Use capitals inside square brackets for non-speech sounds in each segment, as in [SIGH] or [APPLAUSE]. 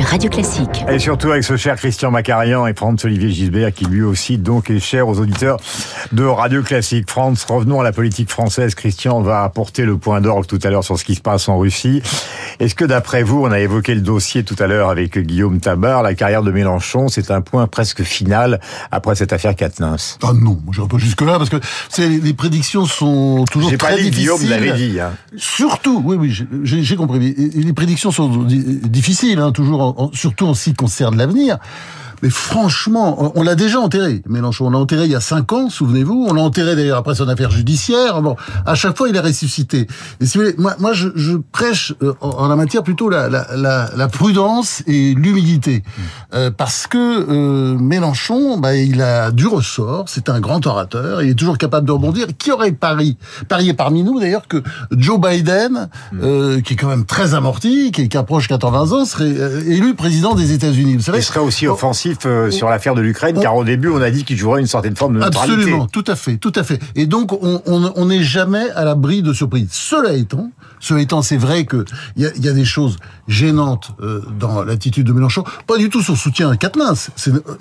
sur Radio Classique. Et surtout avec ce cher Christian Macarian et Franz Olivier Gisbert qui lui aussi donc est cher aux auditeurs de Radio Classique. Franz, revenons à la politique française. Christian va apporter le point d'orgue tout à l'heure sur ce qui se passe en Russie. Est-ce que d'après vous, on a évoqué le dossier tout à l'heure avec Guillaume Tabar, la carrière de Mélenchon, c'est un point presque final après cette affaire Katnins Ah non, je pas jusque là parce que les prédictions sont toujours très pas dit, difficiles. Guillaume l'avait dit. Hein. Surtout, oui, oui, j'ai compris. Les prédictions sont difficiles, hein, toujours surtout en ce qui concerne l'avenir. Mais franchement, on l'a déjà enterré, Mélenchon. On l'a enterré il y a cinq ans, souvenez-vous. On l'a enterré d'ailleurs après son affaire judiciaire. Bon, à chaque fois, il est ressuscité. Et si vous voulez, moi, moi je, je prêche euh, en, la matière plutôt la, la, la, la prudence et l'humilité. Mmh. Euh, parce que euh, Mélenchon, bah, il a du ressort. C'est un grand orateur. Il est toujours capable de rebondir. Qui aurait parié, parié parmi nous d'ailleurs que Joe Biden, mmh. euh, qui est quand même très amorti, qui, qui approche 80 ans, serait euh, élu président des États-Unis? Vous savez, il serait aussi offensif euh, sur l'affaire de l'Ukraine, car au début, on a dit qu'il jouerait une certaine forme de neutralité. Absolument, tout à fait, tout à fait. Et donc, on n'est jamais à l'abri de surprises. Cela étant, cela étant, c'est vrai que il y a, y a, des choses gênantes euh, dans l'attitude de Mélenchon. Pas du tout son soutien à Katnins.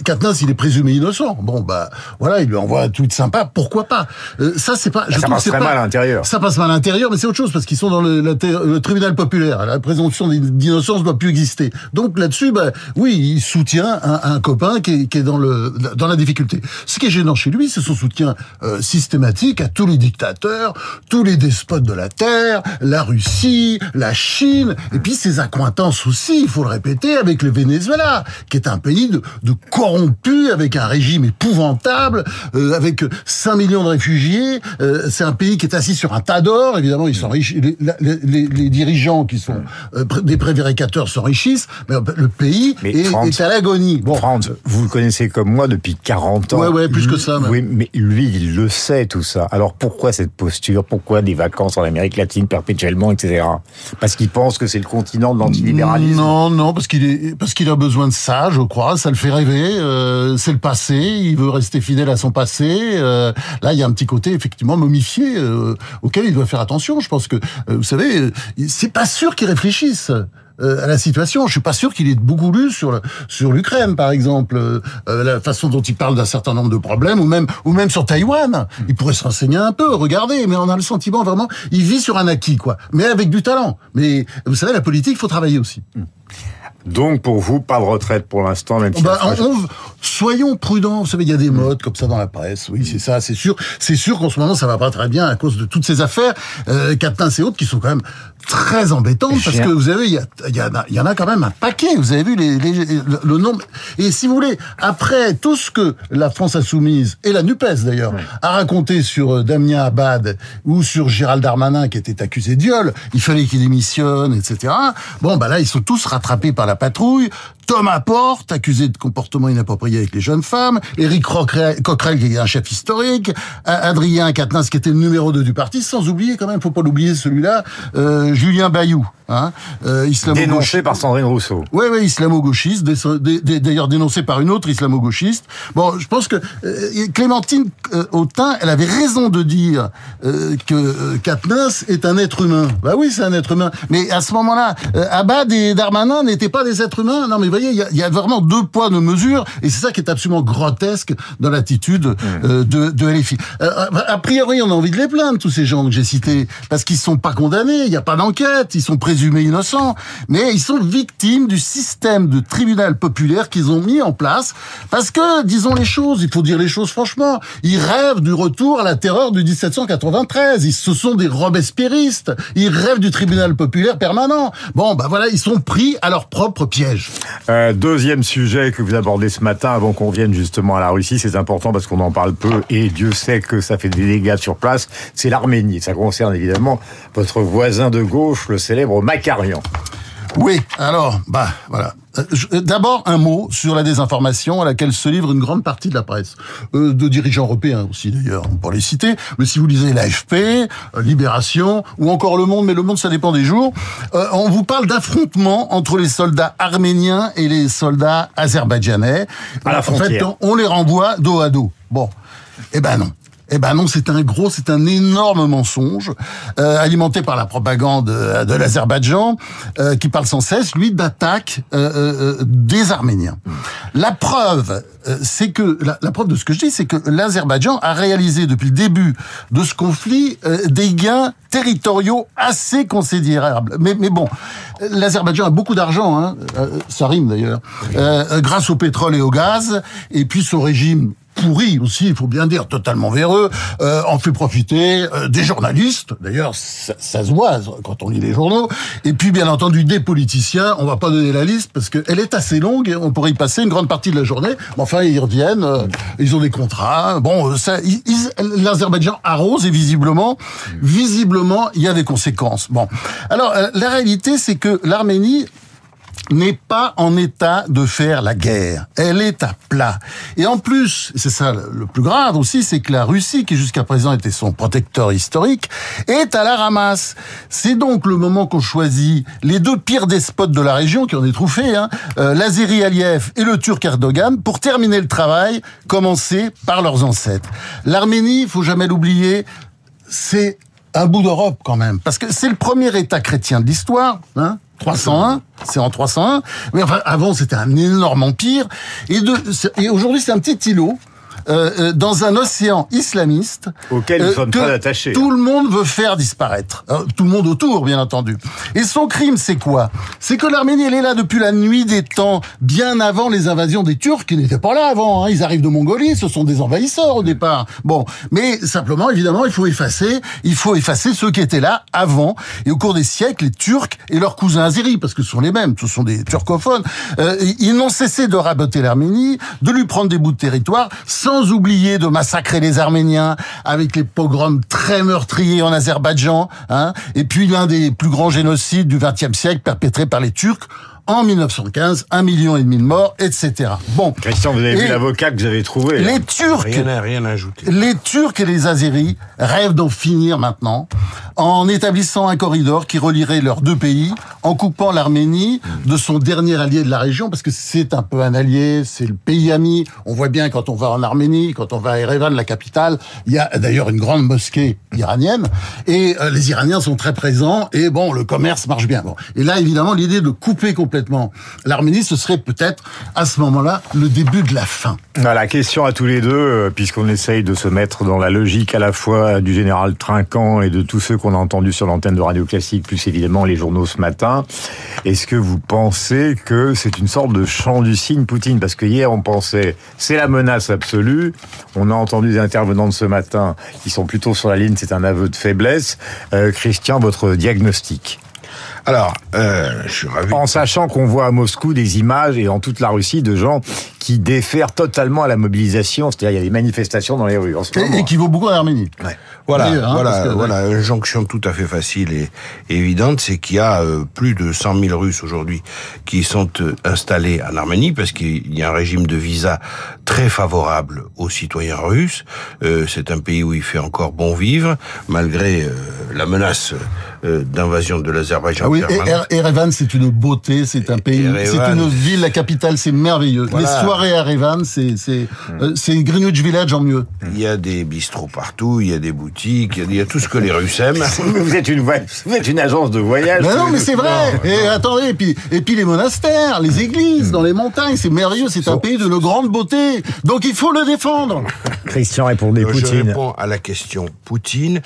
Katnins, il est présumé innocent. Bon, bah voilà, il lui envoie un tweet sympa. Pourquoi pas euh, Ça, c'est pas. Je ça passe très mal à l'intérieur. Ça passe mal à l'intérieur, mais c'est autre chose parce qu'ils sont dans le, le, tribunal populaire. La présomption d'innocence doit plus exister. Donc là-dessus, bah oui, il soutient un, un copain qui est, qui est, dans le dans la difficulté. Ce qui est gênant chez lui, c'est son soutien euh, systématique à tous les dictateurs, tous les despotes de la terre, la Russie, la Chine, et puis ses accointances aussi, il faut le répéter, avec le Venezuela, qui est un pays de, de corrompu, avec un régime épouvantable, euh, avec 5 millions de réfugiés. Euh, c'est un pays qui est assis sur un tas d'or, évidemment, ils s'enrichissent. Les, les, les, dirigeants qui sont euh, des prévaricateurs s'enrichissent, mais le pays est, est, à l'agonie. Bon. Franz, vous le connaissez comme moi depuis 40 ans. Ouais, ouais, plus que ça. Oui, mais lui, il le sait, tout ça. Alors pourquoi cette posture? Pourquoi des vacances en Amérique latine perpétuellement etc. Parce qu'il pense que c'est le continent de l'antilibéralisme. Non, non, parce qu'il est, parce qu'il a besoin de ça, je crois. Ça le fait rêver. Euh, c'est le passé. Il veut rester fidèle à son passé. Euh, là, il y a un petit côté effectivement momifié euh, auquel il doit faire attention. Je pense que, vous savez, c'est pas sûr qu'il réfléchisse. Euh, à la situation. Je suis pas sûr qu'il ait beaucoup lu sur sur l'Ukraine, par exemple, euh, euh, la façon dont il parle d'un certain nombre de problèmes, ou même ou même sur Taïwan. Il pourrait se renseigner un peu, regarder, mais on a le sentiment vraiment, il vit sur un acquis, quoi, mais avec du talent. Mais vous savez, la politique, il faut travailler aussi. Donc pour vous, pas de retraite pour l'instant, même si bah, soyons prudents. Vous savez, il y a des modes comme ça dans la presse. Oui, c'est ça, c'est sûr. C'est sûr qu'en ce moment, ça va pas très bien à cause de toutes ces affaires, euh, et autres, qui sont quand même très embêtantes parce que vous avez, il y, a, y, y, en a quand même un paquet. Vous avez vu les, les, le, nombre. Et si vous voulez, après tout ce que la France insoumise et la Nupes d'ailleurs a raconté sur euh, Damien Abad ou sur Gérald Darmanin qui était accusé de viol, il fallait qu'il démissionne, etc. Bon, bah là, ils sont tous rattrapés par la patrouille. Thomas Porte, accusé de comportement inapproprié avec les jeunes femmes, Éric Coquerel, qui est un chef historique, Adrien Quatennens, qui était le numéro 2 du parti, sans oublier quand même, faut pas l'oublier celui-là, euh, Julien Bayou, hein, euh, dénoncé par Sandrine Rousseau. Oui, oui, islamo-gauchiste, d'ailleurs dénoncé par une autre islamo-gauchiste. Bon, je pense que euh, Clémentine euh, Autain, elle avait raison de dire euh, que Quatennens est un être humain. Bah oui, c'est un être humain. Mais à ce moment-là, Abad et Darmanin n'étaient pas des êtres humains. Non, mais voyez, il y, a, vraiment deux poids, deux mesures, et c'est ça qui est absolument grotesque dans l'attitude euh, de, de LFI. Euh, a priori, on a envie de les plaindre, tous ces gens que j'ai cités, parce qu'ils sont pas condamnés, il n'y a pas d'enquête, ils sont présumés innocents, mais ils sont victimes du système de tribunal populaire qu'ils ont mis en place, parce que, disons les choses, il faut dire les choses franchement, ils rêvent du retour à la terreur du 1793, ils, ce sont des robespierristes, ils rêvent du tribunal populaire permanent. Bon, bah voilà, ils sont pris à leur propre piège. Euh, deuxième sujet que vous abordez ce matin, avant qu'on vienne justement à la Russie, c'est important parce qu'on en parle peu et Dieu sait que ça fait des dégâts sur place, c'est l'Arménie. Ça concerne évidemment votre voisin de gauche, le célèbre Makarian. Oui, alors, bah voilà. Euh, euh, d'abord, un mot sur la désinformation à laquelle se livre une grande partie de la presse, euh, de dirigeants européens aussi d'ailleurs, pour les citer. Mais si vous lisez l'AFP, Libération ou encore Le Monde, mais Le Monde ça dépend des jours, on vous parle d'affrontements entre les soldats arméniens et les soldats azerbaïdjanais. À la en fait, on les renvoie dos à dos. Bon, eh ben non. Eh ben non, c'est un gros, c'est un énorme mensonge euh, alimenté par la propagande de l'Azerbaïdjan euh, qui parle sans cesse, lui, d'attaque euh, des Arméniens. La preuve, c'est que la, la, preuve de ce que je dis, c'est que l'Azerbaïdjan a réalisé depuis le début de ce conflit des gains territoriaux assez considérables. Mais, mais bon, l'Azerbaïdjan a beaucoup d'argent, hein, ça rime d'ailleurs, grâce au pétrole et au gaz, et puis son régime pourri aussi, il faut bien dire, totalement véreux, euh, en fait profiter euh, des journalistes, d'ailleurs ça, ça, se voit quand on lit les journaux, et puis bien entendu des politiciens, on va pas donner la liste parce qu'elle est assez longue, et on pourrait y passer une grande partie de la journée, mais enfin ils reviennent, euh, ils ont des contrats, bon, l'Azerbaïdjan arrose et visiblement, visiblement il y a des conséquences. Bon, alors euh, la réalité c'est que l'Arménie n'est pas en état de faire la guerre. Elle est à plat. Et en plus, c'est ça le plus grave aussi, c'est que la Russie, qui jusqu'à présent était son protecteur historique, est à la ramasse. C'est donc le moment qu'on choisit les deux pires despotes de la région, qui en est trouvé, hein, euh, l'Azeri Aliyev et le Turc Erdogan, pour terminer le travail commencé par leurs ancêtres. L'Arménie, faut jamais l'oublier, c'est un bout d'Europe quand même, parce que c'est le premier État chrétien de l'histoire, hein, 301, c'est en 301. Mais enfin, avant, c'était un énorme empire. Et, et aujourd'hui, c'est un petit îlot euh, euh, dans un océan islamiste auquel nous euh, sommes très attachés. Tout le monde veut faire disparaître. tout le monde autour, bien entendu. Et son crime, c'est quoi? C'est que l'Arménie, elle est là depuis la nuit des temps, bien avant les invasions des Turcs, qui n'étaient pas là avant. Hein. Ils arrivent de Mongolie, ce sont des envahisseurs au départ. Bon, mais simplement, évidemment, il faut effacer, il faut effacer ceux qui étaient là avant. Et au cours des siècles, les Turcs et leurs cousins azéris, parce que ce sont les mêmes, ce sont des turcophones, ils n'ont cessé de raboter l'Arménie, de lui prendre des bouts de territoire, sans sans oublier de massacrer les Arméniens avec les pogroms très meurtriers en Azerbaïdjan, hein, et puis l'un des plus grands génocides du XXe siècle perpétré par les Turcs en 1915, un million et demi de morts, etc. Bon. Christian, vous avez vu l'avocat que vous avez trouvé. Les Turcs. Rien, rien ajouté. Les Turcs et les Azéris rêvent d'en finir maintenant en établissant un corridor qui relierait leurs deux pays, en coupant l'Arménie de son dernier allié de la région, parce que c'est un peu un allié, c'est le pays ami. On voit bien quand on va en Arménie, quand on va à Erevan, la capitale, il y a d'ailleurs une grande mosquée iranienne, et euh, les Iraniens sont très présents, et bon, le commerce marche bien. Bon. Et là, évidemment, l'idée de couper complètement l'Arménie, ce serait peut-être à ce moment-là le début de la fin. La question à tous les deux, euh, puisqu'on essaye de se mettre dans la logique à la fois du général Trinquant et de tous ceux qu'on a entendus sur l'antenne de Radio Classique, plus évidemment les journaux ce matin, est-ce que vous pensez que c'est une sorte de chant du signe Poutine? Parce que hier on pensait c'est la menace absolue, on a entendu des intervenants de ce matin qui sont plutôt sur la ligne, c'est un aveu de faiblesse. Euh, Christian, votre diagnostic alors, euh, je suis ravi. En sachant qu'on voit à Moscou des images et en toute la Russie de gens qui défèrent totalement à la mobilisation, c'est-à-dire il y a des manifestations dans les rues en ce moment. Et, qui vaut beaucoup en Arménie. Ouais. Voilà, hein, voilà, voilà, une jonction tout à fait facile et, évidente, c'est qu'il y a euh, plus de 100 000 Russes aujourd'hui qui sont euh, installés en Arménie parce qu'il y a un régime de visa très favorable aux citoyens russes. Euh, c'est un pays où il fait encore bon vivre malgré la menace d'invasion de l'Azerbaïdjan. Ah oui, et Erevan, c'est une beauté, c'est un pays, c'est une ville, la capitale, c'est merveilleux. Les soirées à Erevan, c'est c'est c'est Greenwich Village en mieux. Il y a des bistrots partout, il y a des boutiques il y a tout ce que les Russes aiment. [LAUGHS] vous, êtes une, vous êtes une agence de voyage. non, mais c'est vrai. Et attendez, et puis, et puis les monastères, les églises dans les montagnes, c'est merveilleux. C'est un pays de grande beauté. Donc il faut le défendre. Christian répond des Poutine. Je réponds à la question. Poutine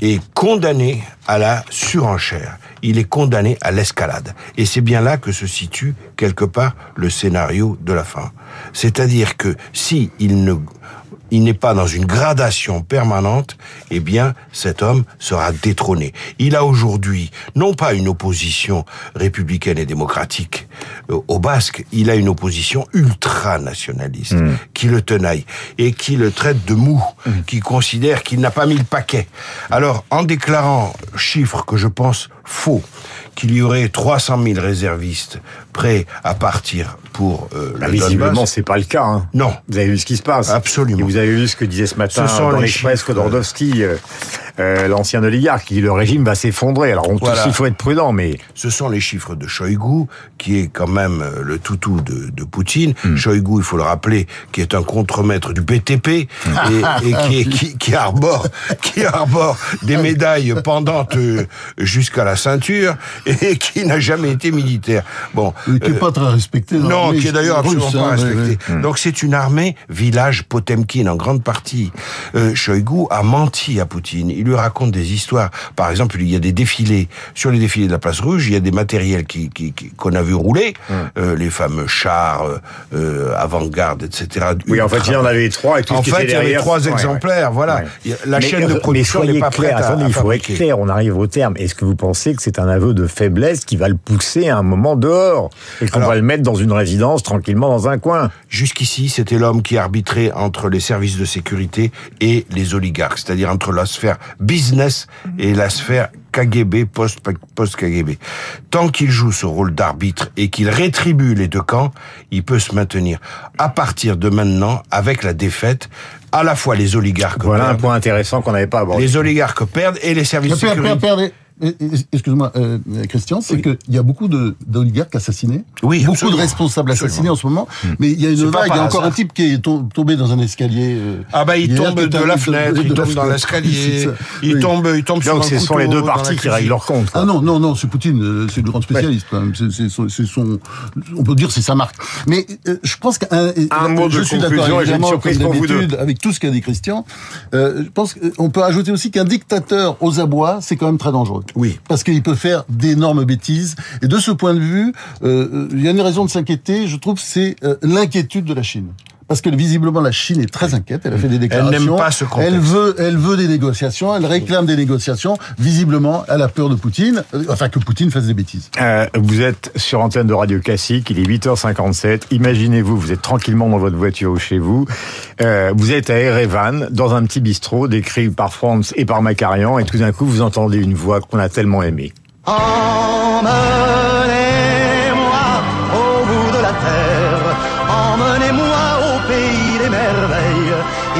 est condamné à la surenchère. Il est condamné à l'escalade. Et c'est bien là que se situe quelque part le scénario de la fin. C'est-à-dire que si il ne il n'est pas dans une gradation permanente, eh bien, cet homme sera détrôné. Il a aujourd'hui, non pas une opposition républicaine et démocratique euh, au Basque, il a une opposition ultra-nationaliste hmm. qui le tenaille et qui le traite de mou, hmm. qui considère qu'il n'a pas mis le paquet. Alors, en déclarant chiffres que je pense faux, qu'il y aurait 300 000 réservistes prêts à partir pour euh, bah, Visiblement, c'est pas le cas. Hein. Non. Vous avez vu ce qui se passe. Absolument. Et vous avez vu ce que disait ce matin dans l'Express Kodordowski. Euh, euh, l'ancien oligarque, qui le régime va s'effondrer. Alors on Voilà. tous, il faut être prudent, mais Ce sont les chiffres de Shoigu, qui est quand même euh, le toutou de, de Poutine. Shoigu, il faut le rappeler, qui est un contremaître du BTP [LAUGHS] et, et qui, est- qui, qui arbore, qui arbore des médailles pendantes euh, jusqu'à la ceinture et [LAUGHS] qui n'a jamais été militaire. Bon, Et qui n'est euh, pas très respecté. dans non, qui est d'ailleurs russe, absolument pas hein, respecté. Donc c'est une armée village Potemkin en grande partie. Euh, Shoigu a menti à Poutine. Il lui raconte des histoires. Par exemple, il y a des défilés sur les défilés de la place Rouge. Il y a des matériels qui qui- qui- qu'on a vu rouler, euh, les fameux chars euh, avant-garde, etc. oui, en fait, il y en avait trois. Et tout En ce qui fait, était il y avait trois ouais, ouais. exemplaires. Voilà. Ouais. La Mais- chaîne de mais production soyez n'est pas clair, prête à, attendez, à il faut être clair, on arrive au terme. Est-ce que vous pensez que c'est un aveu de faiblesse qui va le pousser à un moment dehors et qu'on va le mettre dans une résidence tranquillement dans un coin Jusqu'ici, c'était l'homme qui arbitrait entre les services de sécurité et les oligarques, c'est-à-dire entre la sphère business et la sphère KGB, post- post-KGB. Tant qu'il joue ce rôle d'arbitre et qu'il rétribue les deux camps, il peut se maintenir. À partir de maintenant, avec la défaite, à la fois les oligarques Voilà un perdent, point intéressant qu'on n'avait pas abordé. les oligarques perdent et les services de sécurité... Excuse-moi, euh, Christian, c'est qu'il y a beaucoup de- d'oligarques assassinés, Oui, beaucoup absolument. de responsables assassinés en ce moment, mais il y a une vague, il y a encore un type qui est tom- tombé dans un escalier. euh, Ah bah il hier, tombe de la fenêtre, il tombe dans fenêtre. l'escalier, [LAUGHS] il Oui. tombe, il tombe sur Donc ce sont les deux parties qui règlent leur compte. quoi. Ah non, non, non, c'est Poutine, euh, c'est le grand spécialiste quand même. C'est- son, c'est son- on peut dire c'est sa marque. Mais euh, je pense qu'un Un mot de je suis conclusion d'accord et j'ai une évidemment surprise comme pour vous deux. d'habitude avec tout ce qu'a dit Christian. Euh, je pense qu'on peut ajouter aussi qu'un dictateur aux abois, c'est quand même très dangereux. Oui. Parce qu'il peut faire d'énormes bêtises. Et de ce point de vue, euh, euh, il y a une raison de s'inquiéter. Je trouve c'est euh, l'inquiétude de la Chine. Parce que visiblement la Chine est très inquiète. Elle a fait des déclarations. n'aime pas ce contexte. Elle veut, elle veut des négociations. Elle réclame des négociations. Visiblement, elle a peur de Poutine. euh, Enfin, que Poutine fasse des bêtises. Euh, vous êtes sur antenne de Radio Classique, il est 8h57. Imaginez-vous, vous êtes tranquillement dans votre voiture ou chez vous. Euh, vous êtes à Erevan, dans un petit bistrot décrit par Franz et par Macarian, et tout d'un coup, vous entendez une voix qu'on a tellement aimée. Emmenez-moi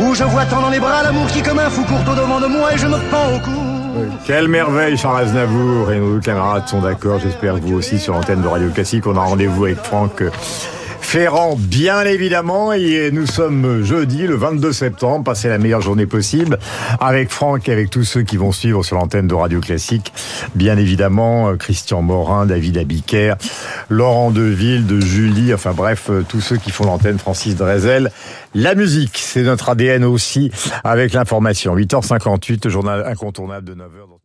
Où je vois tant dans les bras l'amour qui comme un fou court au devant de moi et je me pends au cou. Quelle merveille, Charles Aznavour et nos camarades sont d'accord, j'espère vous aussi sur l'antenne de Radio Classique. On a rendez-vous avec Franck Ferrand, bien évidemment, et nous sommes jeudi, le 22 septembre, passez la meilleure journée possible avec Franck et avec tous ceux qui vont suivre sur l'antenne de Radio Classique. Bien évidemment, euh, Christian Morin, David Abiker, Laurent Deville, de Julie, enfin bref, euh, tous ceux qui font l'antenne, Francis Drezel. La musique, c'est notre ADN aussi avec l'information. 8h58, le journal incontournable de 9h.